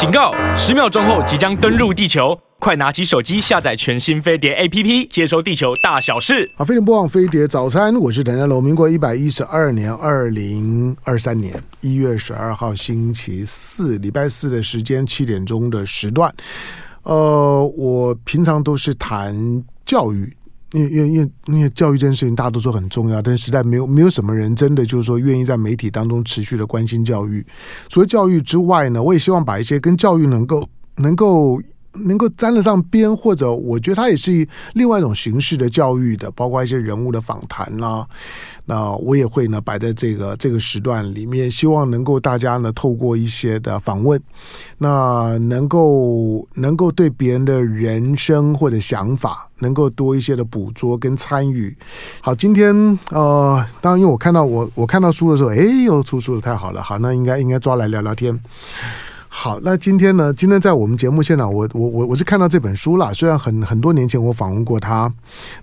警告！十秒钟后即将登陆地球，快拿起手机下载全新飞碟 APP，接收地球大小事。好，飞碟播放飞碟早餐，我是谭家龙。民国一百一十二年二零二三年一月十二号星期四，礼拜四的时间七点钟的时段。呃，我平常都是谈教育。因为因为因为因为教育这件事情，大家都说很重要，但是实在没有没有什么人真的就是说愿意在媒体当中持续的关心教育。除了教育之外呢，我也希望把一些跟教育能够能够能够沾得上边，或者我觉得它也是另外一种形式的教育的，包括一些人物的访谈啦。那我也会呢摆在这个这个时段里面，希望能够大家呢透过一些的访问，那能够能够对别人的人生或者想法。能够多一些的捕捉跟参与。好，今天呃，当然因为我看到我我看到书的时候，哎，又出书了，太好了。好，那应该应该抓来聊聊天。好，那今天呢？今天在我们节目现场，我我我我是看到这本书了。虽然很很多年前我访问过他，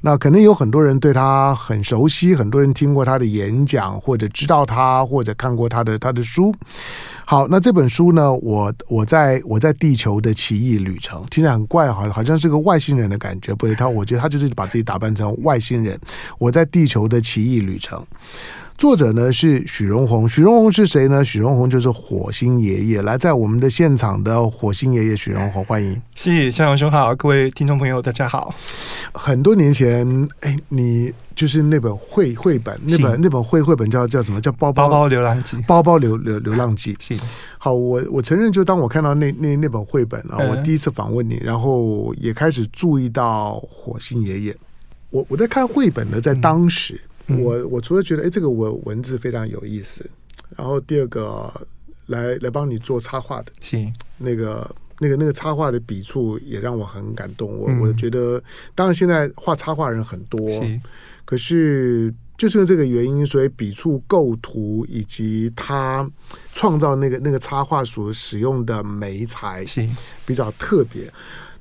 那可能有很多人对他很熟悉，很多人听过他的演讲，或者知道他，或者看过他的他的书。好，那这本书呢？我我在我在地球的奇异旅程，听起来很怪，好，好像是个外星人的感觉。不对，他我觉得他就是把自己打扮成外星人。我在地球的奇异旅程。作者呢是许荣宏，许荣宏是谁呢？许荣宏就是火星爷爷，来在我们的现场的火星爷爷许荣宏，欢迎。是，向阳兄好，各位听众朋友大家好。很多年前，哎，你就是那本绘绘本，那本那本绘绘本叫叫什么？叫包包包包流浪记，包包流流流浪记。是，好，我我承认，就当我看到那那那本绘本啊，我第一次访问你，然后也开始注意到火星爷爷。我我在看绘本呢，在当时。嗯我我除了觉得哎，这个文文字非常有意思，然后第二个来来帮你做插画的，行那个那个那个插画的笔触也让我很感动。我我觉得，当然现在画插画人很多，可是就是这个原因，所以笔触、构图以及他创造那个那个插画所使用的媒材是比较特别。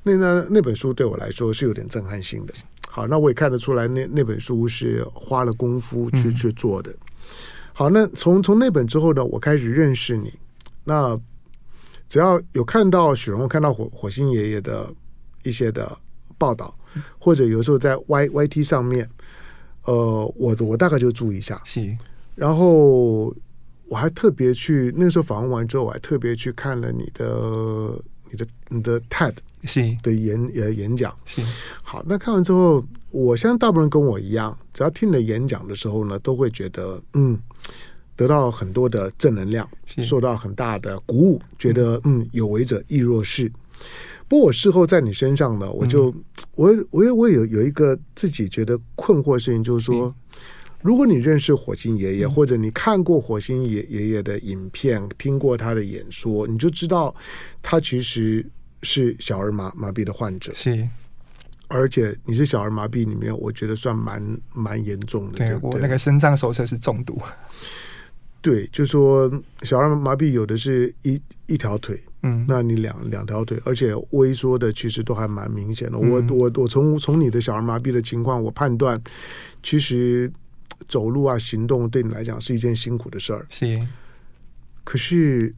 那那那本书对我来说是有点震撼性的。好，那我也看得出来，那那本书是花了功夫去去做的。好，那从从那本之后呢，我开始认识你。那只要有看到许荣，看到火火星爷爷的一些的报道，或者有时候在 Y Y T 上面，呃，我我大概就注意一下。是，然后我还特别去那时候访问完之后，我还特别去看了你的你的你的 TED。是。的演呃演讲。是。好，那看完之后，我相信大部分人跟我一样，只要听了演讲的时候呢，都会觉得嗯，得到很多的正能量，受到很大的鼓舞，觉得嗯。有为者亦若是。不过我事后在你身上呢，我就我我我有有一个自己觉得困惑的事情，就是说，如果你认识火星爷爷，或者你看过火星爷爷爷的影片，听过他的演说，你就知道他其实。是小儿麻麻痹的患者，是，而且你是小儿麻痹里面，我觉得算蛮蛮严重的。对，我那个身障手册是重度。对，就说小儿麻痹有的是一一条腿，嗯，那你两两条腿，而且萎缩的其实都还蛮明显的。嗯、我我我从从你的小儿麻痹的情况，我判断其实走路啊行动对你来讲是一件辛苦的事儿。是，可是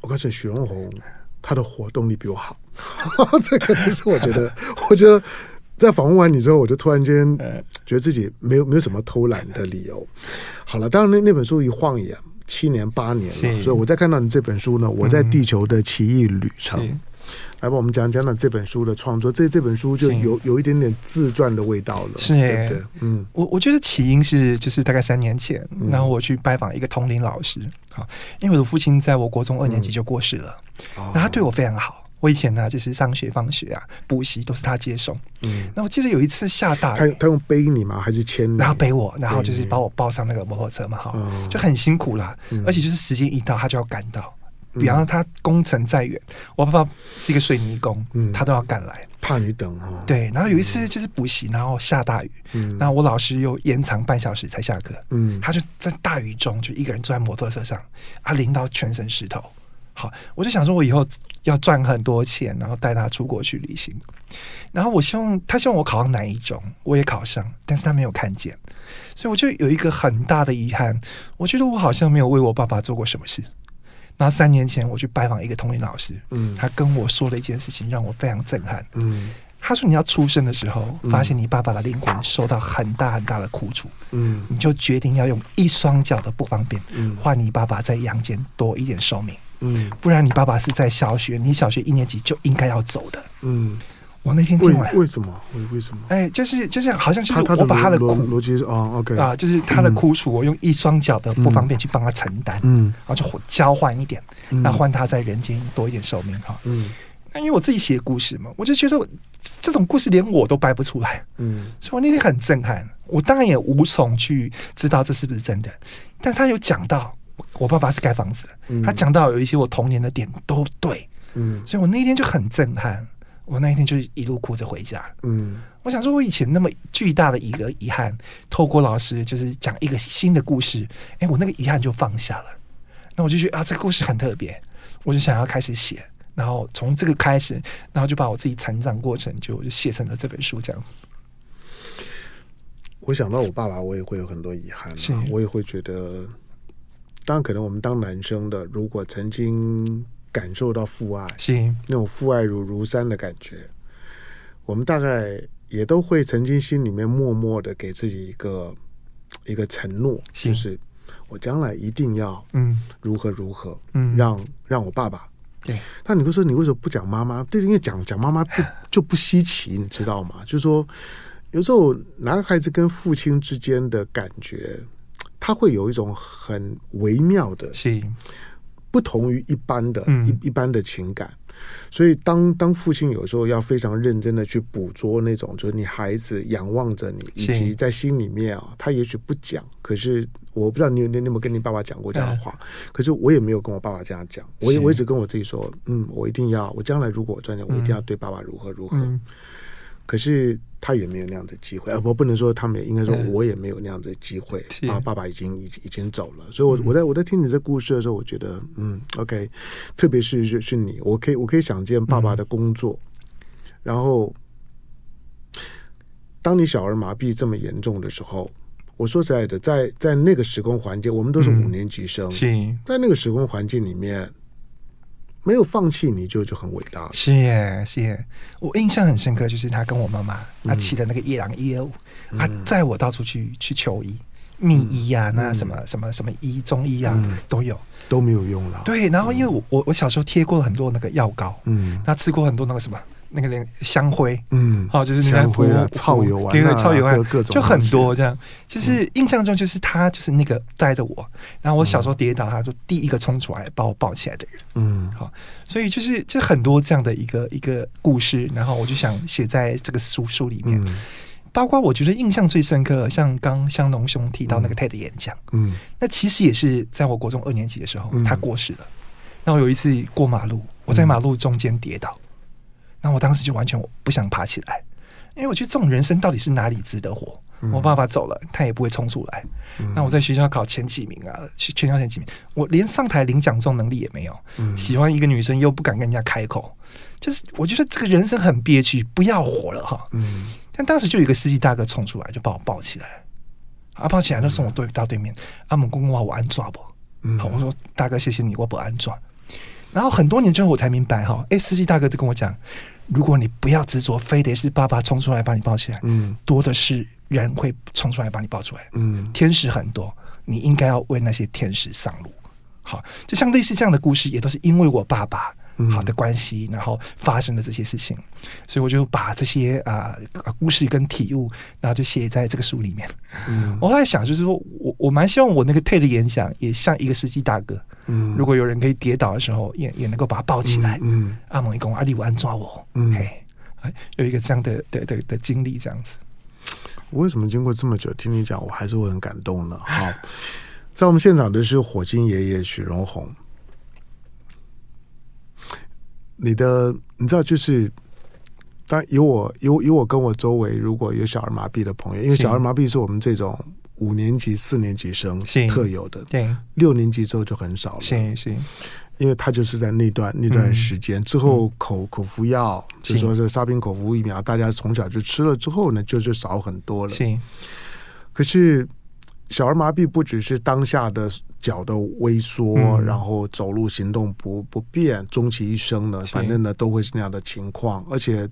我告诉你，许荣鸿。他的活动力比我好，这可能是我觉得，我觉得在访问完你之后，我就突然间 觉得自己没有没有什么偷懒的理由。好了，当然那那本书一晃眼七年八年了，所以我在看到你这本书呢，我在地球的奇异旅程。来吧，我们讲讲讲这本书的创作。这这本书就有有一点点自传的味道了，是对不对？嗯，我我觉得起因是就是大概三年前，然后我去拜访一个同龄老师，好，因为我的父亲在我国中二年级就过世了，那他对我非常好。我以前呢，就是上学放学啊，补习都是他接送。嗯，那我记得有一次下大雨，他他用背你吗？还是牵你？然后背我，然后就是把我抱上那个摩托车嘛，哈，就很辛苦啦。而且就是时间一到，他就要赶到。比方说他工程再远，我爸爸是一个水泥工，嗯、他都要赶来，怕你等哈、哦。对，然后有一次就是补习，然后下大雨，嗯，然后我老师又延长半小时才下课，嗯，他就在大雨中就一个人坐在摩托车上，啊，淋到全身湿透。好，我就想说，我以后要赚很多钱，然后带他出国去旅行。然后我希望他希望我考上哪一中，我也考上，但是他没有看见，所以我就有一个很大的遗憾，我觉得我好像没有为我爸爸做过什么事。那三年前我去拜访一个童年老师，嗯，他跟我说了一件事情，让我非常震撼。嗯，他说你要出生的时候，发现你爸爸的灵魂受到很大很大的苦楚，嗯，你就决定要用一双脚的不方便，嗯，换你爸爸在阳间多一点寿命，嗯，不然你爸爸是在小学，你小学一年级就应该要走的，嗯。我那天听完，为什么？为为什么？哎，就是就是，好像就是我把他的苦逻辑是哦，OK。啊，就是他的苦楚，我用一双脚的不方便去帮他承担，嗯，然后就交换一点，那换他在人间多一点寿命哈，嗯，那因为我自己写故事嘛，我就觉得这种故事连我都掰不出来，嗯，所以我那天很震撼，我当然也无从去知道这是不是真的，但他有讲到我爸爸是盖房子的，他讲到有一些我童年的点都对，嗯，所以我那天就很震撼。我那一天就一路哭着回家。嗯，我想说，我以前那么巨大的一个遗憾，透过老师就是讲一个新的故事，哎，我那个遗憾就放下了。那我就觉得啊，这个故事很特别，我就想要开始写。然后从这个开始，然后就把我自己成长过程就就写成了这本书。这样，我想到我爸爸，我也会有很多遗憾啊。是我也会觉得，当然可能我们当男生的，如果曾经。感受到父爱，是那种父爱如如山的感觉。我们大概也都会曾经心里面默默的给自己一个一个承诺，就是我将来一定要嗯如何如何嗯让让我爸爸对。那你会说你为什么不讲妈妈？对，因为讲讲妈妈不就不稀奇，你知道吗？就是说有时候男孩子跟父亲之间的感觉，他会有一种很微妙的。是。不同于一般的、嗯、一一般的情感，所以当当父亲有时候要非常认真的去捕捉那种，就是你孩子仰望着你，以及在心里面啊，他也许不讲，可是我不知道你有你有没有跟你爸爸讲过这样的话，可是我也没有跟我爸爸这样讲，我也我一直跟我自己说，嗯，我一定要，我将来如果我赚钱，我一定要对爸爸如何如何。嗯可是他也没有那样的机会，呃，我不能说他们也应该说我也没有那样的机会。啊，爸爸已经已经已经走了，所以我，我我在我在听你这故事的时候，我觉得，嗯，OK，特别是是是你，我可以我可以想见爸爸的工作，嗯、然后，当你小儿麻痹这么严重的时候，我说实在的，在在那个时空环境，我们都是五年级生，嗯、在那个时空环境里面。没有放弃你就就很伟大了。是耶，是耶。我印象很深刻，就是他跟我妈妈，他骑的那个夜郎一二五，他载我到处去去求医，秘医啊，那什么什么什么医中医啊都有，都没有用了。对，然后因为我我我小时候贴过很多那个药膏，嗯，那吃过很多那个什么。那个连香灰，嗯，好，就是香灰啊，草油啊，对对，草油啊，各种就很多这样。就是印象中，就是他就是那个带着我，然后我小时候跌倒，他就第一个冲出来把我抱起来的人，嗯，好，所以就是就很多这样的一个一个故事，然后我就想写在这个书书里面。包括我觉得印象最深刻，像刚香农兄提到那个 TED 演讲，嗯，那其实也是在我国中二年级的时候，他过世了。那我有一次过马路，我在马路中间跌倒。那我当时就完全不想爬起来，因为我觉得这种人生到底是哪里值得活？嗯、我爸爸走了，他也不会冲出来。嗯、那我在学校考前几名啊，全校前几名，我连上台领奖这种能力也没有。嗯、喜欢一个女生又不敢跟人家开口，就是我觉得这个人生很憋屈，不要活了哈。嗯、但当时就有一个司机大哥冲出来，就把我抱起来，啊，抱起来就送我对到对面。阿猛公公话我安抓不？嗯、好，我说大哥谢谢你，我不安抓。然后很多年之后我才明白哈，哎，司机大哥就跟我讲。如果你不要执着，非得是爸爸冲出来把你抱起来，嗯，多的是人会冲出来把你抱出来，嗯，天使很多，你应该要为那些天使上路。好，就像类似这样的故事，也都是因为我爸爸。好的关系，然后发生了这些事情，所以我就把这些啊、呃、故事跟体悟，然后就写在这个书里面。嗯，我后来想，就是说我我蛮希望我那个 TED 演讲也像一个司机大哥。嗯，如果有人可以跌倒的时候，也也能够把他抱起来。嗯，阿蒙一公阿里安抓我。嗯，嘿，有一个这样的的的的经历，这样子。我为什么经过这么久听你讲，我还是会很感动呢？好，在我们现场的是火星爷爷许荣宏。你的你知道，就是当有我有有我跟我周围如果有小儿麻痹的朋友，因为小儿麻痹是我们这种五年级、四年级生特有的，对，六年级之后就很少了，是是，因为他就是在那段那段时间之后口口服药，就说是沙宾口服疫苗，大家从小就吃了之后呢，就是少很多了，行，可是小儿麻痹不只是当下的。脚的萎缩，嗯、然后走路行动不不便，终其一生呢，反正呢都会是那样的情况。而且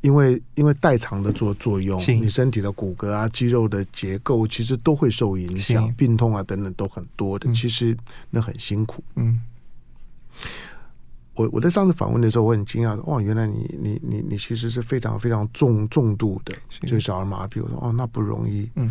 因为因为代偿的作作用，你身体的骨骼啊、肌肉的结构其实都会受影响，病痛啊等等都很多的。其实那很辛苦。嗯，我我在上次访问的时候，我很惊讶的，哇，原来你你你你其实是非常非常重重度的，就是小儿麻痹。我说哦，那不容易。嗯。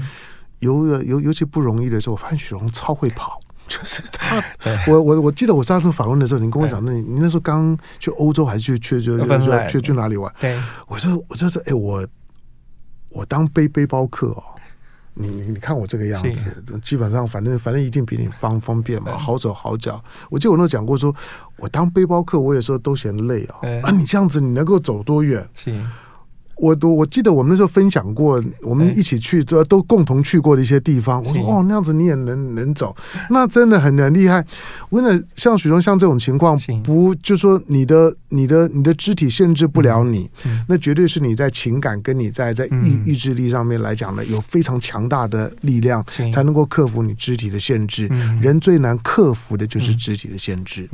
尤尤尤其不容易的时候，我发现许荣超会跑，就是 他。我我我记得我上次访问的时候，你跟我讲，那你你那时候刚去欧洲还是去去去去去去哪里玩？对，我说我说这哎我我当背背包客哦，你你你看我这个样子，基本上反正反正一定比你方方便嘛，好手好脚。我记得我那时候讲过说，我当背包客，我有时候都嫌累哦。啊，你这样子你能够走多远？我都我记得我们那时候分享过，我们一起去都都共同去过的一些地方。我说哦，那样子你也能能走，那真的很很厉害。我跟你像许荣像这种情况，不就说你的你的你的肢体限制不了你，那绝对是你在情感跟你在在意意志力上面来讲呢，有非常强大的力量，才能够克服你肢体的限制。人最难克服的就是肢体的限制。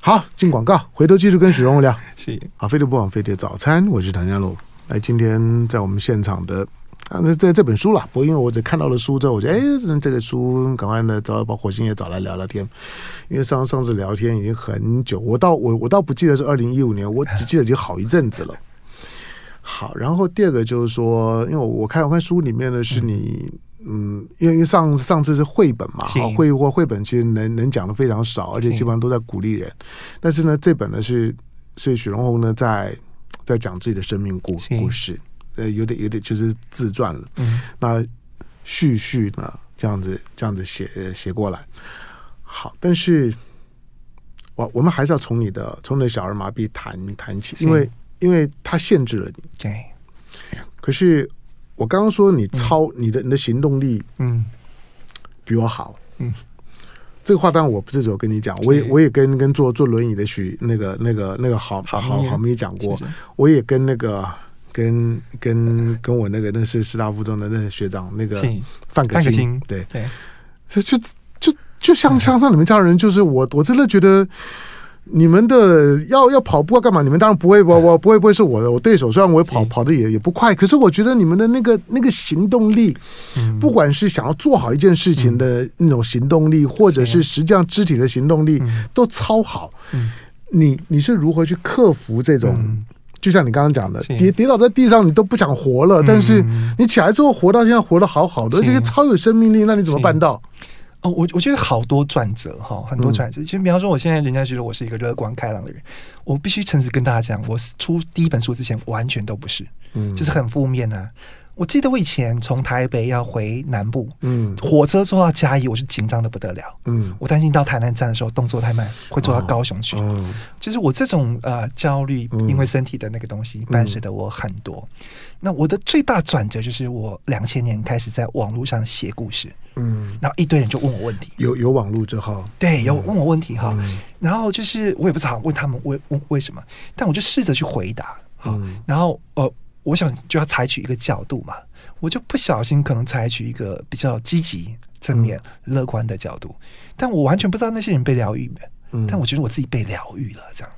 好，进广告，回头继续跟许荣聊。是，好，飞碟不枉飞碟早餐，我是唐家洛。哎，今天在我们现场的啊，那这这本书啦。不过因为我只看到了书之后，我觉得哎，这个书赶快呢找把火星也找来聊聊天。因为上上次聊天已经很久，我倒我我倒不记得是二零一五年，我只记得已经好一阵子了。好，然后第二个就是说，因为我我看我看书里面呢是你嗯，因为因为上上次是绘本嘛，好绘或绘本其实能能讲的非常少，而且基本上都在鼓励人。但是呢，这本呢是是许荣宏呢在。在讲自己的生命故故事，呃，有点有点就是自传了。嗯，那序序呢，这样子这样子写写过来，好，但是我我们还是要从你的从你的小儿麻痹谈谈起，因为因为它限制了你。对。可是我刚刚说你超、嗯、你的你的行动力，嗯，比我好，嗯。这个话当然我不是只有跟你讲，我也我也跟跟坐坐轮椅的许那个那个那个好好好咪讲过，我也跟那个跟跟跟我那个那是师大附中的那个学长那个范可清，对对，这就就就像像像你们这样的人，就是我我真的觉得。你们的要要跑步要干嘛？你们当然不会，我我不会不会是我的我对手。虽然我跑跑的也也不快，可是我觉得你们的那个那个行动力，不管是想要做好一件事情的那种行动力，或者是实际上肢体的行动力，都超好。你你是如何去克服这种？就像你刚刚讲的，跌跌倒在地上，你都不想活了，但是你起来之后活到现在活得好好的，而且超有生命力，那你怎么办到？哦，我我觉得好多转折哈，很多转折。其实，比方说，我现在人家觉得我是一个乐观开朗的人，我必须诚实跟大家讲，我出第一本书之前完全都不是，嗯，就是很负面啊。我记得我以前从台北要回南部，嗯，火车坐到嘉义，我是紧张的不得了，嗯，我担心到台南站的时候动作太慢，会坐到高雄去，嗯，就是我这种呃焦虑，因为身体的那个东西伴随着我很多。那我的最大转折就是我两千年开始在网络上写故事，嗯，然后一堆人就问我问题，有有网络之后，对，有问我问题哈，然后就是我也不知道问他们为问为什么，但我就试着去回答，好，然后呃。我想就要采取一个角度嘛，我就不小心可能采取一个比较积极、正面、乐观的角度，但我完全不知道那些人被疗愈没，但我觉得我自己被疗愈了，这样。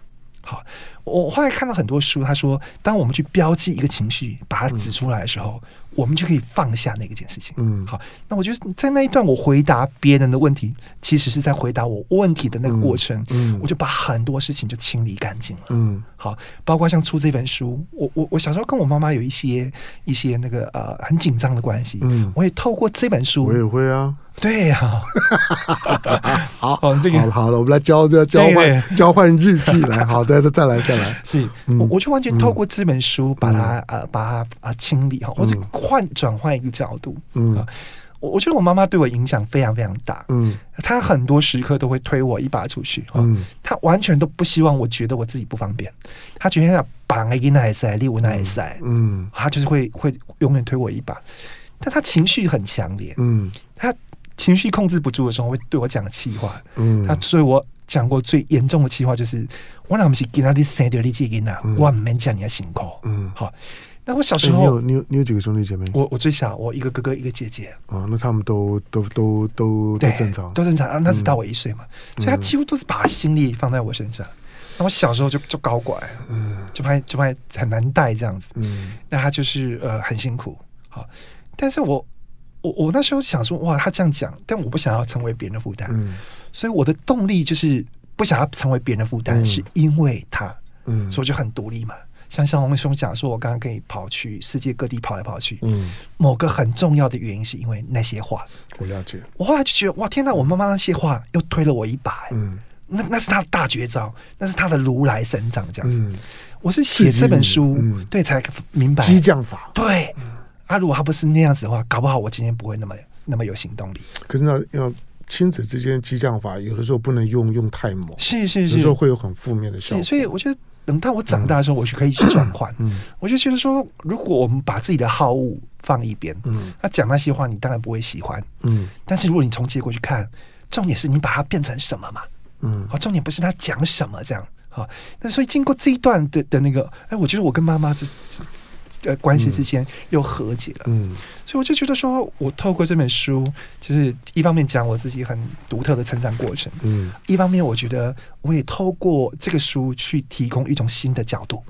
好，我后来看到很多书，他说，当我们去标记一个情绪，把它指出来的时候。我们就可以放下那个件事情。嗯，好，那我觉得在那一段我回答别人的问题，其实是在回答我问题的那个过程。嗯，我就把很多事情就清理干净了。嗯，好，包括像出这本书，我我我小时候跟我妈妈有一些一些那个呃很紧张的关系。嗯，我也透过这本书，我也会啊。对呀，好，好，这个好好了，我们来交交交换交换日记来。好，再再再来再来。是，我我就完全透过这本书把它呃把它啊清理哈，或者。换转换一个角度，嗯，我我觉得我妈妈对我影响非常非常大，嗯，她很多时刻都会推我一把出去，嗯，她完全都不希望我觉得我自己不方便，她觉得要绑一个那塞，立我那塞，嗯，她就是会会永远推我一把，但她情绪很强烈，嗯，她情绪控制不住的时候会对我讲气话，嗯，他所以我讲过最严重的气话就是，我哪不是给他的生掉你这个呢，我唔免讲你的辛苦，嗯，好。那我小时候，欸、你有你有你有几个兄弟姐妹？我我最小，我一个哥哥，一个姐姐。哦，那他们都都都都都正常，都正常。啊。那只大我一岁嘛，嗯、所以他几乎都是把心力放在我身上。那我小时候就就搞怪，嗯，就怕就怕很难带这样子，嗯，那他就是呃很辛苦，好，但是我我我那时候想说，哇，他这样讲，但我不想要成为别人的负担，嗯，所以我的动力就是不想要成为别人的负担，嗯、是因为他，嗯，所以就很独立嘛。像像龙兄讲说，我刚刚可以跑去世界各地跑来跑去，嗯，某个很重要的原因是因为那些话，我了解。我后来就觉得，哇，天哪，我妈妈那些话又推了我一把，嗯。那那是他的大绝招，那是他的如来神掌，这样子。嗯、我是写这本书，嗯、对，才明白激将法。对，嗯、啊，如果他不是那样子的话，搞不好我今天不会那么那么有行动力。可是呢，要亲子之间激将法，有的时候不能用用太猛，是是是，有时候会有很负面的效果。所以我觉得，等到我长大的时候，我就可以去转换。嗯，我就觉得说，如果我们把自己的好恶放一边，嗯，他讲那些话，你当然不会喜欢，嗯。但是如果你从结果去看，重点是你把它变成什么嘛？嗯，好，重点不是他讲什么这样，好，那所以经过这一段的的那个，哎，我觉得我跟妈妈这这呃关系之间又和解了，嗯，所以我就觉得说，我透过这本书，就是一方面讲我自己很独特的成长过程，嗯，一方面我觉得我也透过这个书去提供一种新的角度，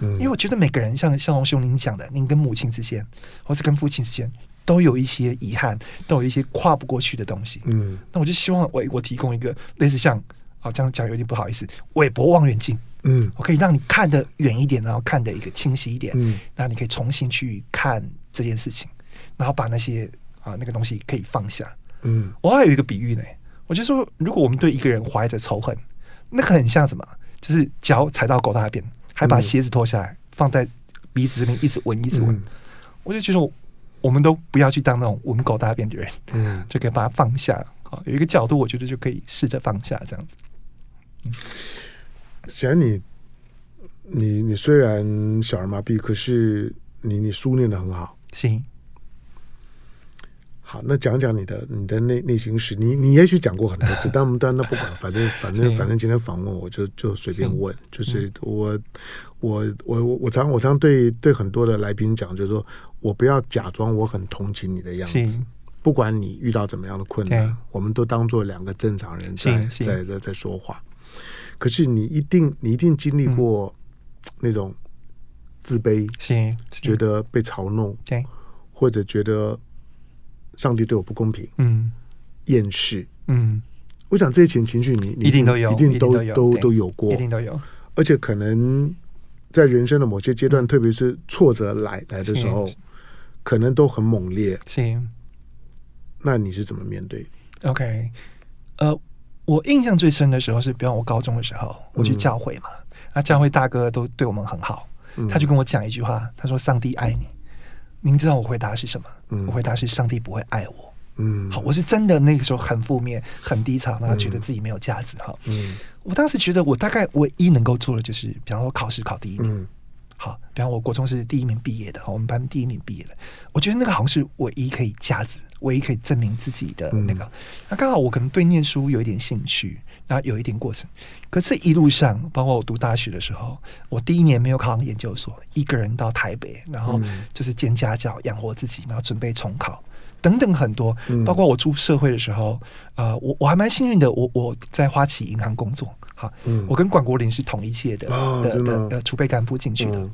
嗯，因为我觉得每个人像像龙兄您讲的，您跟母亲之间，或者跟父亲之间，都有一些遗憾，都有一些跨不过去的东西，嗯，那我就希望我我提供一个类似像。好，这样讲有点不好意思。韦伯望远镜，嗯，我可以让你看得远一点，然后看得一个清晰一点，嗯，那你可以重新去看这件事情，然后把那些啊那个东西可以放下，嗯。我还有一个比喻呢，我就说，如果我们对一个人怀着仇恨，那个很像什么？就是脚踩到狗大便，还把鞋子脱下来放在鼻子这边一直闻一直闻，嗯，我就觉得我们都不要去当那种闻狗大便的人，嗯，就可以把它放下。好，有一个角度，我觉得就可以试着放下这样子。显然你，你你虽然小儿麻痹，可是你你书念的很好。行，好，那讲讲你的你的内内心史。你你也许讲过很多次，但但那不管，反正反正反正今天访问我就就随便问。就是我我我我我常我常对对很多的来宾讲，就是说我不要假装我很同情你的样子。不管你遇到怎么样的困难，我们都当做两个正常人在在在在说话。可是你一定你一定经历过那种自卑，是觉得被嘲弄，对。或者觉得上帝对我不公平，嗯，厌世，嗯，我想这些情情绪你你一定都有，一定都都都有过，一定都有。而且可能在人生的某些阶段，特别是挫折来来的时候，可能都很猛烈，是。那你是怎么面对？OK，呃，我印象最深的时候是，比方我高中的时候，我去教会嘛，那、嗯、教会大哥都对我们很好，嗯、他就跟我讲一句话，他说：“上帝爱你。”您知道我回答是什么？嗯、我回答是：“上帝不会爱我。”嗯，好，我是真的那个时候很负面、很低潮，然后觉得自己没有价值。哈，嗯，我当时觉得我大概唯一能够做的就是，比方说考试考第一名。嗯好，比方我国中是第一名毕业的，我们班第一名毕业的，我觉得那个好像是唯一可以价值、唯一可以证明自己的那个。嗯、那刚好我可能对念书有一点兴趣，然后有一点过程。可是一路上，包括我读大学的时候，我第一年没有考上研究所，一个人到台北，然后就是兼家教养活自己，然后准备重考。等等很多，包括我出社会的时候，呃，我我还蛮幸运的，我我在花旗银行工作，哈，嗯、我跟管国林是同一届的、哦、的的的储备干部进去的，嗯、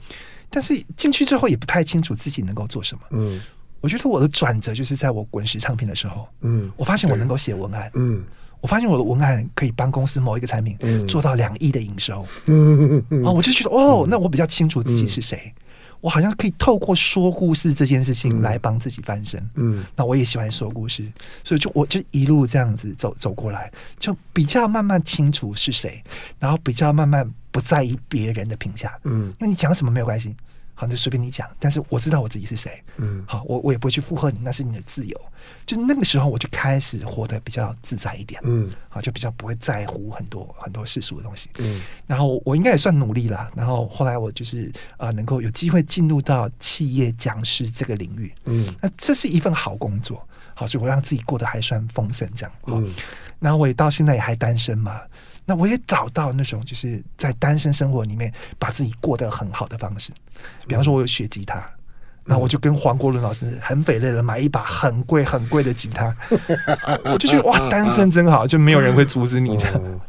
但是进去之后也不太清楚自己能够做什么，嗯，我觉得我的转折就是在我滚石唱片的时候，嗯，我发现我能够写文案，嗯，我发现我的文案可以帮公司某一个产品做到两亿的营收，嗯。嗯嗯，啊，我就觉得哦，那我比较清楚自己是谁。嗯。我好像可以透过说故事这件事情来帮自己翻身。嗯，那我也喜欢说故事，所以就我就一路这样子走走过来，就比较慢慢清楚是谁，然后比较慢慢不在意别人的评价。嗯，因为你讲什么没有关系。好，就随便你讲，但是我知道我自己是谁。嗯，好，我我也不会去附和你，那是你的自由。就那个时候，我就开始活得比较自在一点。嗯，好，就比较不会在乎很多很多世俗的东西。嗯，然后我应该也算努力了。然后后来我就是啊、呃，能够有机会进入到企业讲师这个领域。嗯，那这是一份好工作。好，所以我让自己过得还算丰盛，这样。嗯，然后我也到现在也还单身嘛。那我也找到那种就是在单身生活里面把自己过得很好的方式。比方说，我有学吉他，那、嗯、我就跟黄国伦老师很匪类的买一把很贵很贵的吉他，我就觉得哇，单身真好，就没有人会阻止你这样。哦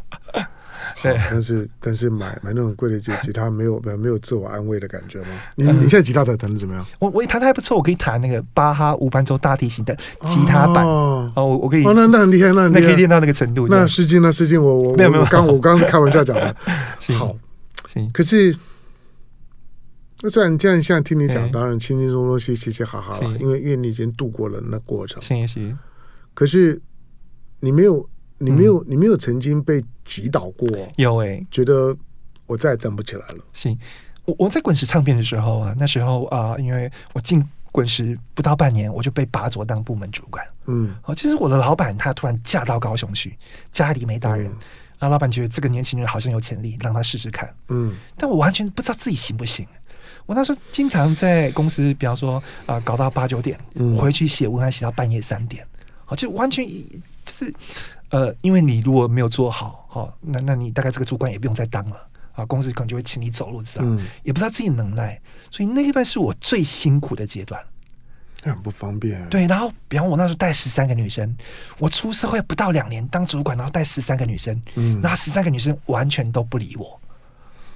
对，但是但是买买那种贵的吉吉他没有没有没有自我安慰的感觉吗？你你现在吉他弹弹的怎么样？我我弹的还不错，我可以弹那个巴哈无伴奏大提琴的吉他版哦，我我可以哦，那那很厉害，那那可以练到那个程度。那失敬那失敬，我我没有没有，刚我刚是开玩笑讲的。好，行可是那虽然这样，现在听你讲，当然轻轻松松、嘻嘻嘻哈哈了，因为因为你已经度过了那过程。行行，可是你没有。你没有，你没有曾经被击倒过？有哎、欸，觉得我再也站不起来了。行，我我在滚石唱片的时候啊，那时候啊、呃，因为我进滚石不到半年，我就被拔擢当部门主管。嗯，哦，其实我的老板他突然嫁到高雄去，家里没大人，然后、嗯、老板觉得这个年轻人好像有潜力，让他试试看。嗯，但我完全不知道自己行不行。我那时候经常在公司，比方说啊、呃，搞到八九点，嗯、回去写文案写到半夜三点，好，就完全就是。呃，因为你如果没有做好，哈、哦，那那你大概这个主管也不用再当了啊，公司可能就会请你走路，知道？嗯、也不知道自己能耐，所以那一段是我最辛苦的阶段，很不方便。对，然后比方我那时候带十三个女生，我出社会不到两年当主管，然后带十三个女生，嗯，那十三个女生完全都不理我，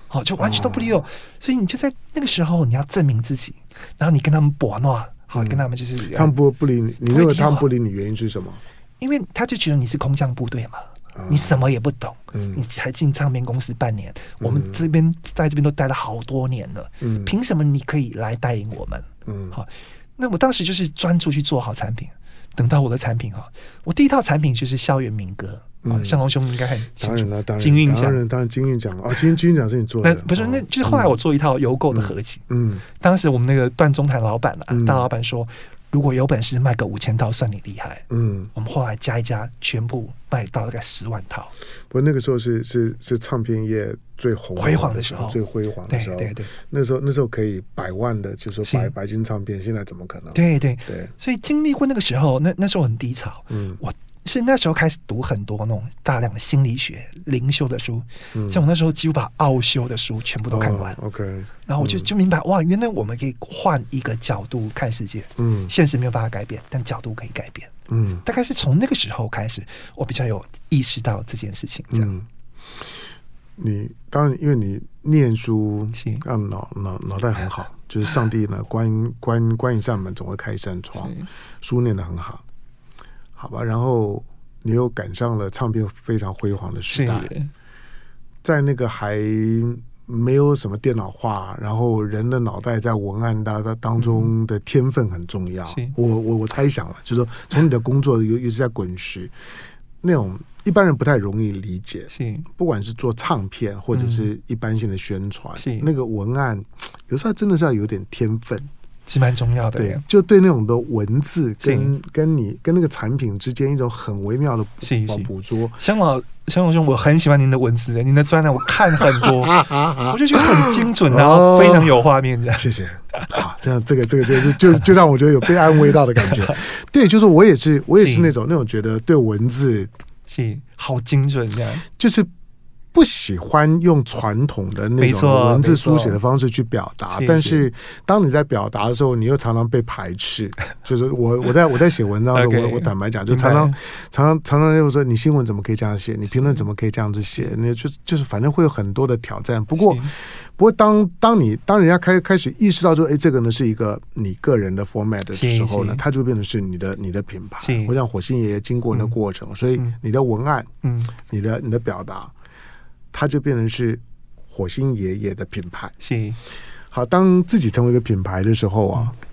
好、哦，就完全都不理我，哦、所以你就在那个时候你要证明自己，然后你跟他们搏诺，好，嗯、跟他们就是他们不不理你，你认为他们不理你原因是什么？因为他就觉得你是空降部队嘛，哦、你什么也不懂，嗯、你才进唱片公司半年，嗯、我们这边在这边都待了好多年了，嗯、凭什么你可以来带领我们？嗯，好，那我当时就是专注去做好产品，等到我的产品哈，我第一套产品就是校园民歌，啊，向龙兄应该很清楚，当然了，当然，金韵奖，当然，当然金韵奖。啊，金金韵奖是你做的，不是，那就是后来我做一套邮购的合集，嗯，嗯。当时我们那个段中台老板啊，大老板说。如果有本事卖个五千套，算你厉害。嗯，我们后来加一加，全部卖到大概十万套。不过那个时候是是是唱片业最红辉煌的时候，最辉煌的时候。对对对，那时候那时候可以百万的，就是说白白金唱片，现在怎么可能？对对对，所以经历过那个时候，那那时候很低潮。嗯，我。是那时候开始读很多那种大量的心理学、灵修的书，嗯、像我那时候几乎把奥修的书全部都看完。哦、OK，然后我就就明白，哇，原来我们可以换一个角度看世界。嗯，现实没有办法改变，但角度可以改变。嗯，大概是从那个时候开始，我比较有意识到这件事情。这样，嗯、你当然因为你念书，让脑脑脑袋很好，就是上帝呢关关关一扇门，总会开一扇窗。书念的很好。好吧，然后你又赶上了唱片非常辉煌的时代，在那个还没有什么电脑化，然后人的脑袋在文案当当中的天分很重要。嗯、我我我猜想了，就是说从你的工作，尤其是在滚石那种一般人不太容易理解，是。不管是做唱片或者是一般性的宣传，是。那个文案有时候真的是要有点天分。是蛮重要的，对，就对那种的文字跟跟你跟那个产品之间一种很微妙的捕捕捉。香老香老兄，我很喜欢您的文字，您的专栏我看很多，我就觉得很精准，然后非常有画面。这样，谢谢。好，这样这个这个就是就就让我觉得有被安慰到的感觉。对，就是我也是我也是那种是那种觉得对文字是好精准这样，就是。不喜欢用传统的那种文字书写的方式去表达，但是当你在表达的时候，你又常常被排斥。就是我我在我在写文章的时候，我我坦白讲，就常常常常常常就说你新闻怎么可以这样写？你评论怎么可以这样子写？那就就是反正会有很多的挑战。不过不过当当你当人家开开始意识到说，哎，这个呢是一个你个人的 format 的时候呢，它就变成是你的你的品牌。我想火星爷爷经过那过程，所以你的文案，嗯，你的你的表达。它就变成是火星爷爷的品牌。是，好，当自己成为一个品牌的时候啊，嗯、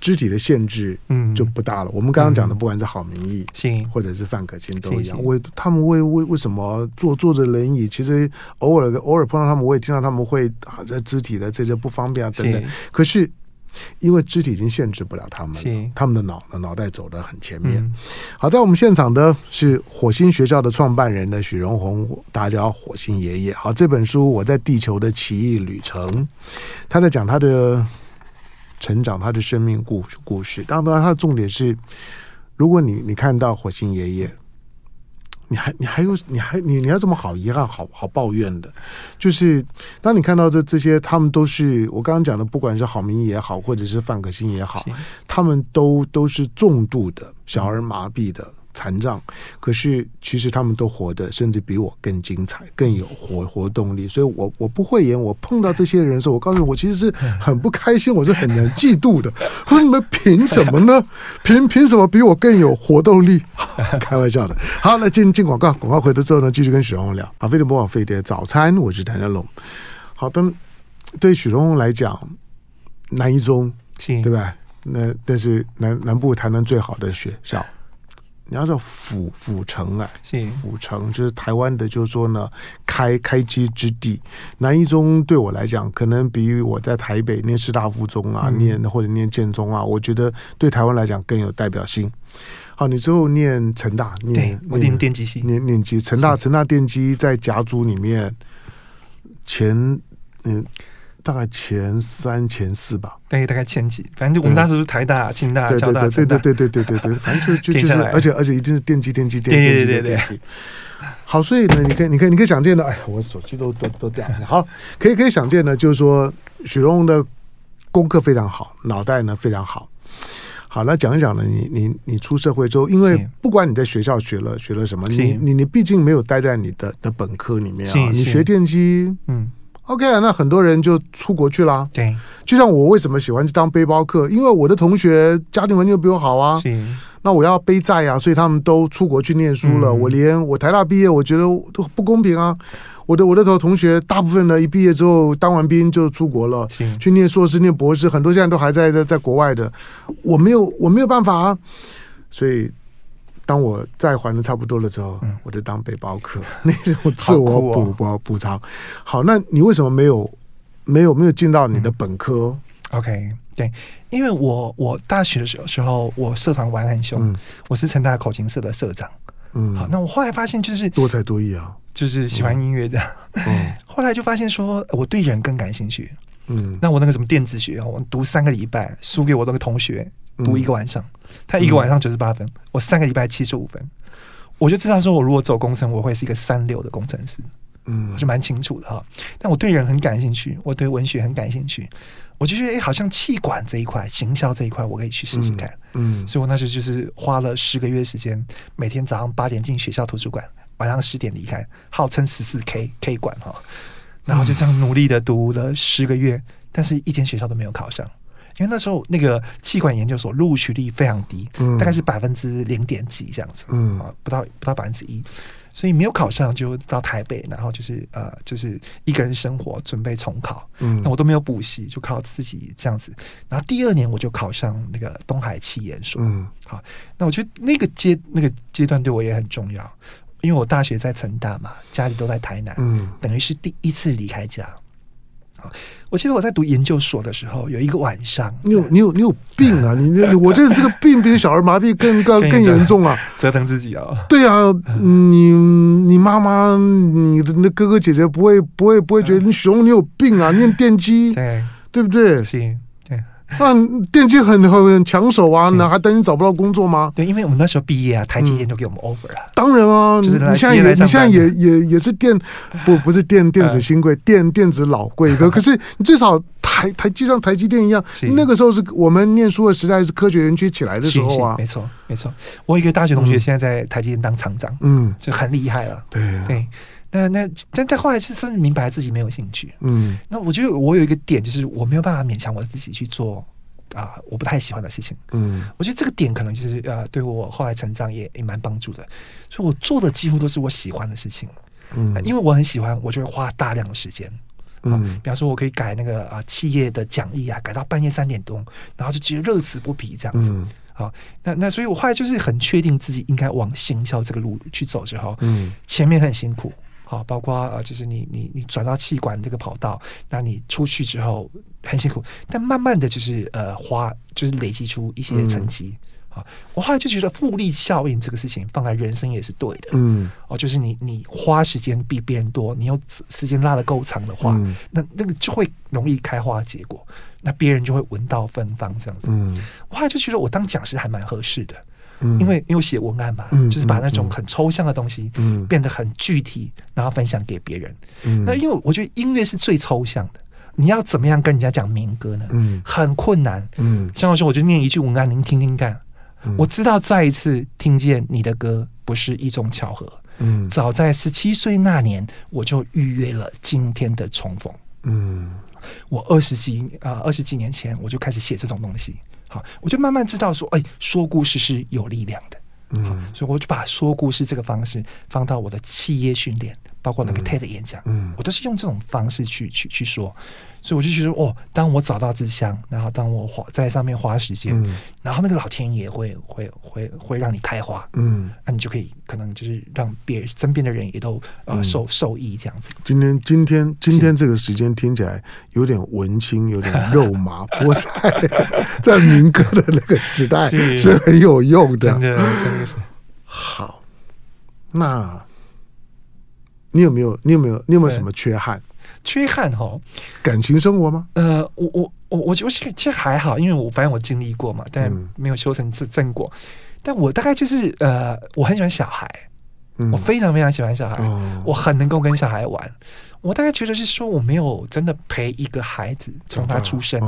肢体的限制嗯就不大了。嗯、我们刚刚讲的，不管是好名义，是或者是范可清都一样。为他们为为为什么坐坐着轮椅？其实偶尔偶尔碰到他们，我也听到他们会啊，这肢体的这些不方便啊等等。是可是。因为肢体已经限制不了他们了，他们的脑脑袋走得很前面。嗯、好，在我们现场的是火星学校的创办人的许荣宏，大家叫火星爷爷。好，这本书我在地球的奇异旅程，他在讲他的成长，他的生命故故事。当然，他的重点是，如果你你看到火星爷爷，你还你还有你还你你要这么好遗憾好好抱怨的，就是当你看到这这些，他们都是我刚刚讲的，不管是郝明义也好，或者是范可欣也好，他们都都是重度的小儿麻痹的。残障，可是其实他们都活得甚至比我更精彩，更有活活动力。所以我我不会演，我碰到这些人的时候，我告诉你，我其实是很不开心，我是很难嫉妒的。说你们凭什么呢？凭凭什么比我更有活动力？开玩笑的。好，那进进广告，广告回头之后呢，继续跟许荣宏聊。好，飞碟播报飞碟早餐，我是谭家龙。好的，对许荣宏来讲，南一中，对吧？那但是南南部台南最好的学校。你要叫府府城啊，府城就是台湾的，就是说呢，开开机之地。南一中对我来讲，可能比我在台北念师大附中啊，嗯、念或者念建中啊，我觉得对台湾来讲更有代表性。好，你之后念成大，念我念电机系，念念机，成大成大电机在甲组里面前嗯。大概前三、前四吧，大概大概前几，反正就我们当时是台大、清大、交大、对对对对对对对，反正就就 就是，而且而且一定是电机、电机、电机电机、电机。好，所以呢，你可以你可以你可以想见的，哎呀，我手机都都都掉了。好，可以可以想见的，就是说许荣宏的功课非常好，脑袋呢非常好。好，那讲一讲呢，你你你出社会之后，因为不管你在学校学了学了什么，你你你毕竟没有待在你的的本科里面啊，你学电机，嗯。OK，那很多人就出国去了。对，就像我为什么喜欢去当背包客，因为我的同学家庭环境比我好啊。是，那我要背债啊，所以他们都出国去念书了。嗯、我连我台大毕业，我觉得都不公平啊。我的我的同同学大部分呢，一毕业之后当完兵就出国了，去念硕士、念博士，很多现在都还在在在国外的。我没有我没有办法啊，所以。当我债还的差不多了之后，嗯、我就当背包客，那种自我补补补偿。好，那你为什么没有没有没有进到你的本科、嗯、？OK，对，因为我我大学的时候时候我社团玩很凶，嗯、我是成大口琴社的社长。嗯，好，那我后来发现就是多才多艺啊，就是喜欢音乐这样。嗯嗯、后来就发现说我对人更感兴趣。嗯，那我那个什么电子学，我读三个礼拜，输给我那个同学。读一个晚上，他一个晚上九十八分，嗯、我三个礼拜七十五分，我就知道说，我如果走工程，我会是一个三流的工程师，嗯，是蛮清楚的哈。但我对人很感兴趣，我对文学很感兴趣，我就觉得哎，好像气管这一块、行销这一块，我可以去试试看，嗯，嗯，所以我那时候就是花了十个月时间，每天早上八点进学校图书馆，晚上十点离开，号称十四 K K 馆哈，然后就这样努力的读了十个月，但是一间学校都没有考上。因为那时候那个气管研究所录取率非常低，嗯、大概是百分之零点几这样子，嗯，不到不到百分之一，所以没有考上就到台北，然后就是呃就是一个人生活，准备重考，嗯，那我都没有补习，就靠自己这样子。然后第二年我就考上那个东海气研所，嗯，好，那我觉得那个阶那个阶段对我也很重要，因为我大学在成大嘛，家里都在台南，嗯，等于是第一次离开家。我记得我在读研究所的时候，有一个晚上，你有你有你有病啊！你这我觉得这个病比小儿麻痹更更更严重啊！折腾自己啊！对啊，你你妈妈、你的那哥哥姐姐不会不会不会觉得你熊你有病啊？念电击，对对不对？行。那电机很很抢手啊，那还担心找不到工作吗？对，因为我们那时候毕业啊，台积电就给我们 offer 了。当然啊，你现在也你现在也也也是电不 不是电电子新贵，电电子老贵。可 可是你最少台台就像台积电一样，那个时候是我们念书的时代，是科学园区起来的时候啊。没错没错，我一个大学同学现在在台积电当厂长，嗯，就很厉害了。对对，那那但但后来是真的明白自己没有兴趣。嗯，那我觉得我有一个点，就是我没有办法勉强我自己去做。啊，我不太喜欢的事情。嗯，我觉得这个点可能就是呃，对我后来成长也也蛮帮助的。所以我做的几乎都是我喜欢的事情。嗯，因为我很喜欢，我就会花大量的时间。嗯，比方说我可以改那个啊企业的讲义啊，改到半夜三点多，然后就觉得乐此不疲这样子。嗯，好，那那所以我后来就是很确定自己应该往行销这个路去走之后，嗯，前面很辛苦。好，包括呃，就是你你你转到气管这个跑道，那你出去之后很辛苦，但慢慢的就是呃花，就是累积出一些成绩。好、嗯，我后来就觉得复利效应这个事情放在人生也是对的。嗯，哦，就是你你花时间比别人多，你有时间拉的够长的话，嗯、那那个就会容易开花结果，那别人就会闻到芬芳这样子。嗯，我后来就觉得我当讲师还蛮合适的。嗯，因为因为写文案嘛，嗯，就是把那种很抽象的东西，嗯，变得很具体，然后分享给别人。嗯，那因为我觉得音乐是最抽象的，你要怎么样跟人家讲民歌呢？嗯，很困难。嗯，像我说，我就念一句文案，您听听看。嗯，我知道再一次听见你的歌不是一种巧合。嗯，早在十七岁那年，我就预约了今天的重逢。嗯，我二十几啊，二十几年前我就开始写这种东西。好，我就慢慢知道说，哎，说故事是有力量的。嗯，所以我就把说故事这个方式放到我的企业训练，包括那个 TED 演讲，嗯，我都是用这种方式去去去说。所以我就觉得，哦，当我找到志向，然后当我花在上面花时间，嗯，然后那个老天爷会会会会让你开花，嗯，那你就可以可能就是让别人身边的人也都呃受受益这样子。今天今天今天这个时间听起来有点文青，有点 肉麻，不过在 在民歌的那个时代是很有用的，真的真的是。好，那你有没有你有没有你有没有什么缺憾？缺憾哈，感情生活吗？呃，我我我我觉得其实还好，因为我反正我经历过嘛，但没有修成正正果。嗯、但我大概就是呃，我很喜欢小孩，嗯、我非常非常喜欢小孩，哦、我很能够跟小孩玩。我大概觉得是说，我没有真的陪一个孩子从他出生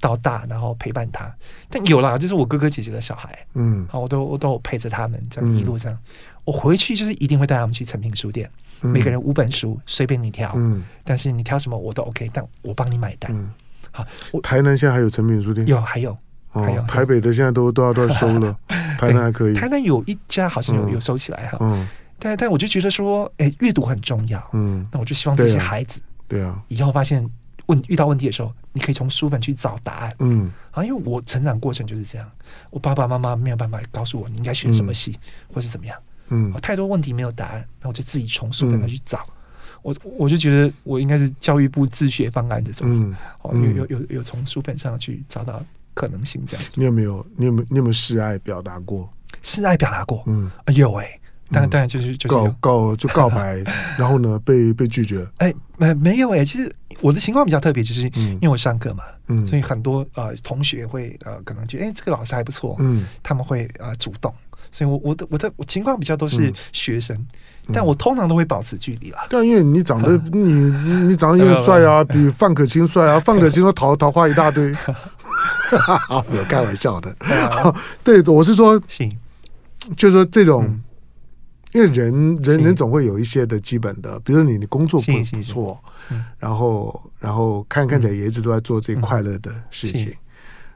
到大，然后陪伴他。但有啦，就是我哥哥姐姐的小孩，嗯，好，我都我都有陪着他们这样一路这样。嗯、我回去就是一定会带他们去诚品书店。每个人五本书，随便你挑。嗯，但是你挑什么我都 OK，但我帮你买单。嗯，好，我台南现在还有成品书店？有，还有，还有。台北的现在都都要都要收了，台南还可以。台南有一家好像有有收起来哈。嗯，但但我就觉得说，哎，阅读很重要。嗯，那我就希望这些孩子，对啊，以后发现问遇到问题的时候，你可以从书本去找答案。嗯，啊，因为我成长过程就是这样，我爸爸妈妈没有办法告诉我你应该选什么系或是怎么样。嗯，太多问题没有答案，那我就自己从书本上去找。嗯、我我就觉得我应该是教育部自学方案这种，嗯，哦，有有有有从书本上去找到可能性这样。你有没有你有没有你有没有示爱表达过？示爱表达过，嗯，有哎、欸，当然当然就是就是告告就告白，然后呢被被拒绝。哎，没没有哎、欸，其实我的情况比较特别，就是因为我上课嘛，嗯，所以很多呃同学会呃可能觉得哎这个老师还不错，嗯，他们会呃主动。所以我，我我的我的我情况比较都是学生，嗯、但我通常都会保持距离啦。但因为你长得你你长得又帅啊，比范可清帅啊，范可清都桃桃花一大堆。好，有开玩笑的。对，我是说，行就是说这种，嗯、因为人人人总会有一些的基本的，比如说你你工作不不错，然后然后看看起来也一直都在做这快乐的事情，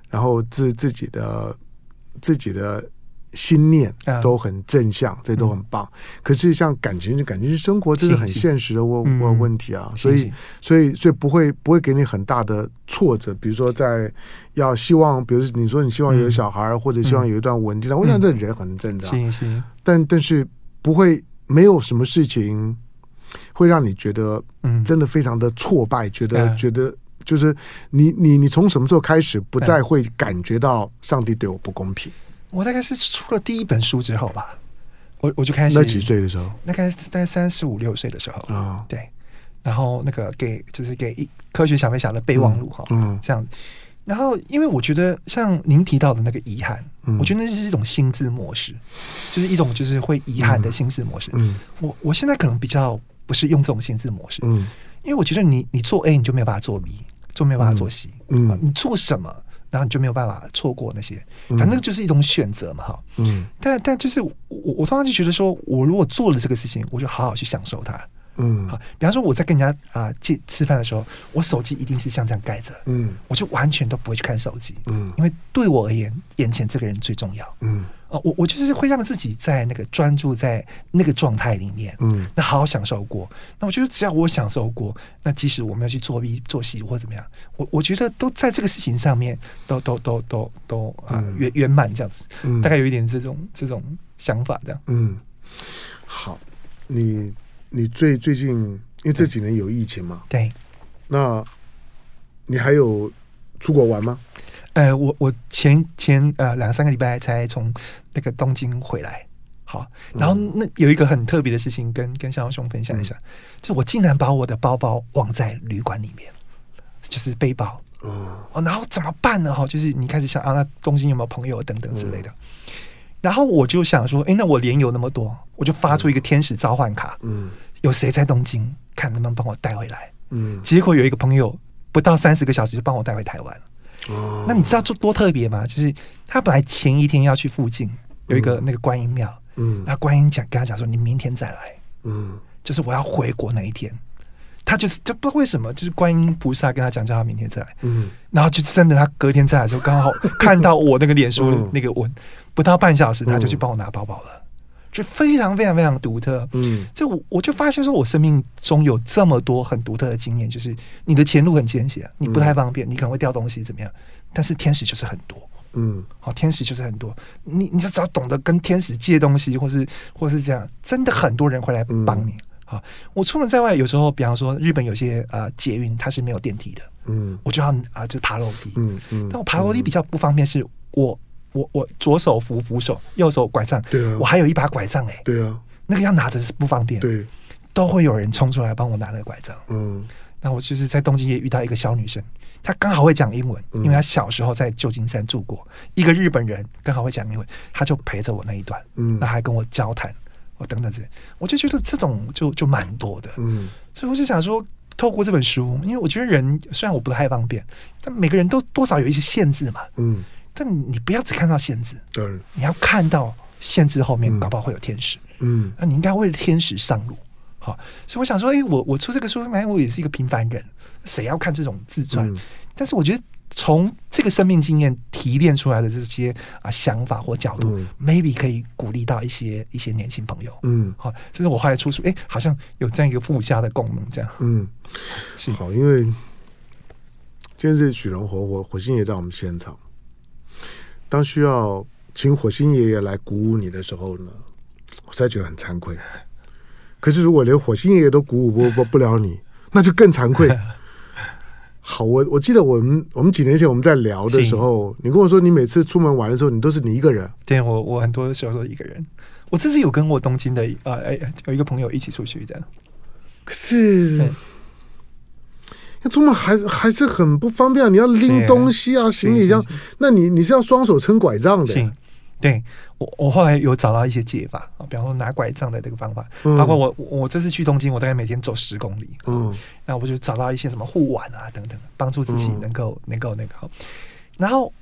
然后自自己的自己的。心念都很正向，这都很棒。可是像感情、感情是生活，这是很现实的问问问题啊。所以，所以，所以不会不会给你很大的挫折。比如说，在要希望，比如你说你希望有小孩，或者希望有一段稳定的，我想这人很正常。但但是不会没有什么事情会让你觉得真的非常的挫败，觉得觉得就是你你你从什么时候开始不再会感觉到上帝对我不公平？我大概是出了第一本书之后吧，我我就开始。那几岁的时候？大概是在三十五六岁的时候啊，哦、对。然后那个给就是给一科学小飞侠的备忘录哈，嗯，这样。然后因为我觉得像您提到的那个遗憾，嗯、我觉得那是一种心智模式，就是一种就是会遗憾的心智模式。嗯，我我现在可能比较不是用这种心智模式，嗯，因为我觉得你你做 A 你就没有办法做 B，就没有办法做 C，嗯，你做什么？然后你就没有办法错过那些，反正就是一种选择嘛，哈。嗯。但但就是我我通常就觉得说，我如果做了这个事情，我就好好去享受它。嗯。好，比方说我在跟人家啊去吃饭的时候，我手机一定是像这样盖着。嗯。我就完全都不会去看手机。嗯。因为对我而言，眼前这个人最重要。嗯。哦，我我就是会让自己在那个专注在那个状态里面，嗯，那好好享受过。那我觉得只要我享受过，那即使我们要去做 B 做戏或怎么样，我我觉得都在这个事情上面都都都都都啊圆圆满这样子，嗯，大概有一点这种这种想法这样。嗯，好，你你最最近因为这几年有疫情嘛？对，那你还有出国玩吗？呃，我我前前呃两三个礼拜才从那个东京回来，好，然后那有一个很特别的事情跟跟小熊分享一下，嗯、就我竟然把我的包包忘在旅馆里面，就是背包，哦，然后怎么办呢？哈，就是你开始想啊，那东京有没有朋友等等之类的，嗯、然后我就想说，哎，那我连有那么多，我就发出一个天使召唤卡，嗯，有谁在东京，看能不能帮我带回来。嗯，结果有一个朋友不到三十个小时就帮我带回台湾。了。哦，那你知道做多特别吗？就是他本来前一天要去附近有一个那个观音庙，嗯，那观音讲跟他讲说，你明天再来，嗯，就是我要回国那一天。他就是就不知道为什么，就是观音菩萨跟他讲，叫他明天再来。嗯，然后就真的，他隔天再来的时候，刚好看到我那个脸书那个文，不到半小时，他就去帮我拿包包了，就非常非常非常独特。嗯，就我我就发现说，我生命中有这么多很独特的经验，就是你的前路很艰险，你不太方便，你可能会掉东西怎么样，但是天使就是很多。嗯，好，天使就是很多，你你就只要懂得跟天使借东西，或是或是这样，真的很多人会来帮你。好，我出门在外，有时候，比方说日本有些呃捷运它是没有电梯的，嗯，我就要啊、呃、就爬楼梯，嗯嗯，但我爬楼梯比较不方便，是我我我左手扶扶手，右手拐杖，对啊，我还有一把拐杖哎，对啊，那个要拿着是不方便，对，都会有人冲出来帮我拿那个拐杖，嗯，那我就是在东京也遇到一个小女生，她刚好会讲英文，因为她小时候在旧金山住过，一个日本人刚好会讲英文，她就陪着我那一段，嗯，那还跟我交谈。我等等这，我就觉得这种就就蛮多的，嗯，所以我就想说，透过这本书，因为我觉得人虽然我不太方便，但每个人都多少有一些限制嘛，嗯，但你不要只看到限制，对，你要看到限制后面搞不好会有天使，嗯，那你应该为了天使上路，好，所以我想说，哎，我我出这个书，反正我也是一个平凡人，谁要看这种自传？嗯，但是我觉得。从这个生命经验提炼出来的这些啊想法或角度，嗯，maybe 可以鼓励到一些一些年轻朋友。嗯，好，这是我后来出书，哎，好像有这样一个附加的功能，这样。嗯，是。好，因为今天是许荣宏火火星也在我们现场，当需要请火星爷爷来鼓舞你的时候呢，我实在觉得很惭愧。可是如果连火星爷爷都鼓舞不不不了你，那就更惭愧。好，我我记得我们我们几年前我们在聊的时候，你跟我说你每次出门玩的时候，你都是你一个人。对，我我很多时候都一个人。我这次有跟我东京的呃哎有一个朋友一起出去的。可是，要出门还还是很不方便，你要拎东西啊，行李箱，那你你是要双手撑拐杖的。对我，我后来有找到一些解法啊，比方说拿拐杖的这个方法，嗯、包括我我这次去东京，我大概每天走十公里，嗯，那我就找到一些什么护腕啊等等，帮助自己能够、嗯、能够那个好。然后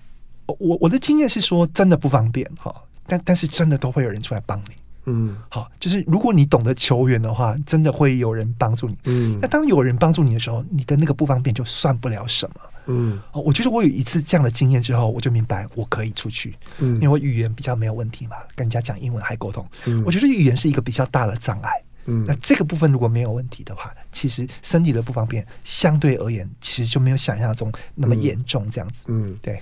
我我的经验是说，真的不方便哈，但但是真的都会有人出来帮你。嗯，好，就是如果你懂得求援的话，真的会有人帮助你。嗯，那当有人帮助你的时候，你的那个不方便就算不了什么。嗯，哦，我觉得我有一次这样的经验之后，我就明白我可以出去。嗯，因为我语言比较没有问题嘛，跟人家讲英文还沟通。嗯，我觉得语言是一个比较大的障碍。嗯，那这个部分如果没有问题的话，其实身体的不方便相对而言，其实就没有想象中那么严重。这样子。嗯，对。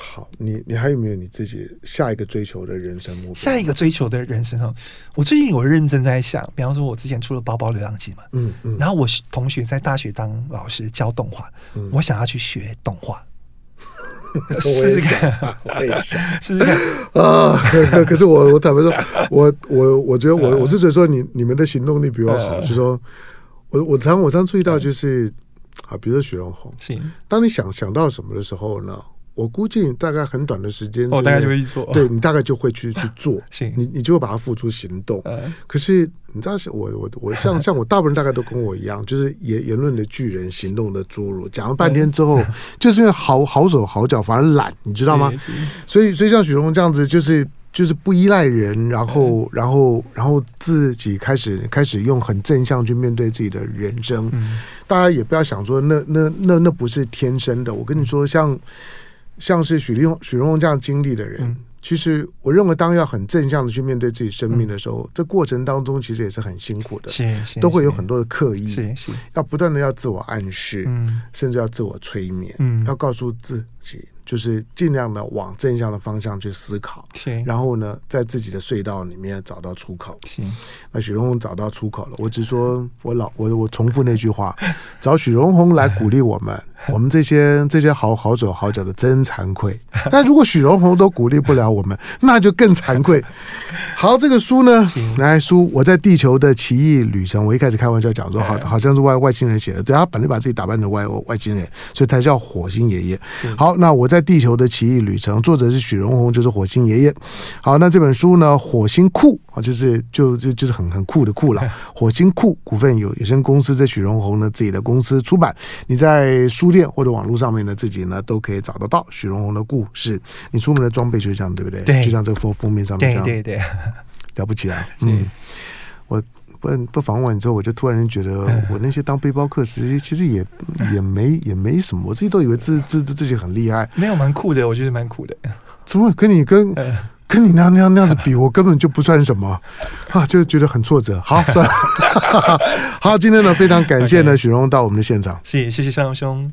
好，你你还有没有你自己下一个追求的人生目标？下一个追求的人生哦，我最近有认真在想，比方说，我之前出了《包包流浪记》嘛，嗯嗯，然后我同学在大学当老师教动画，嗯、我想要去学动画，试试看，我也想 试试看啊。可是我我坦白说，我我我觉得我我是觉得说你你们的行动力比我好，就是说我我常我常注意到就是啊，比如说许荣宏，是当你想想到什么的时候呢？我估计大概很短的时间，我大概就会去做。对，你大概就会去 去做，行你你就会把它付诸行动。可是你知道，我我我像像我大部分人大概都跟我一样，就是言言论的巨人，行动的侏儒。讲了半天之后，就是因为好好手好脚，反而懒，你知道吗？所以所以像许荣这样子，就是就是不依赖人，然后然后然后自己开始开始用很正向去面对自己的人生。大家也不要想说那那那那不是天生的。我跟你说，像。像是许立许荣荣这样经历的人，嗯、其实我认为，当要很正向的去面对自己生命的时候，嗯、这过程当中其实也是很辛苦的，都会有很多的刻意，要不断的要自我暗示，嗯、甚至要自我催眠，嗯、要告诉自己。就是尽量的往正向的方向去思考，是然后呢，在自己的隧道里面找到出口。行那许荣宏找到出口了。我只说我老我我重复那句话：找许荣宏来鼓励我们，我们这些这些好好走好脚的真惭愧。但如果许荣宏都鼓励不了我们，那就更惭愧。好，这个书呢，来书我在地球的奇异旅程。我一开始开玩笑讲说，好好像是外外星人写的，对，他本来把自己打扮成外外星人，所以他叫火星爷爷。好，那我在。在地球的奇异旅程》，作者是许荣宏，就是火星爷爷。好，那这本书呢，火星酷啊，就是就就就是很很酷的酷了。火星酷股份有有限公司在许荣宏呢自己的公司出版，你在书店或者网络上面呢自己呢都可以找得到许荣宏的故事。你出门的装备就是这样，对不对？对，就像这个封封面上面这样，对对对，了不起啊！嗯，我。不不访问完之后，我就突然间觉得，我那些当背包客，实际其实也也没也没什么，我自己都以为自自自己很厉害，没有蛮酷的，我觉得蛮酷的。怎么跟你跟跟你那样那样那样子比，我根本就不算什么啊，就觉得很挫折。好，算了，好，今天呢非常感谢呢许荣到我们的现场，谢谢谢谢尚兄。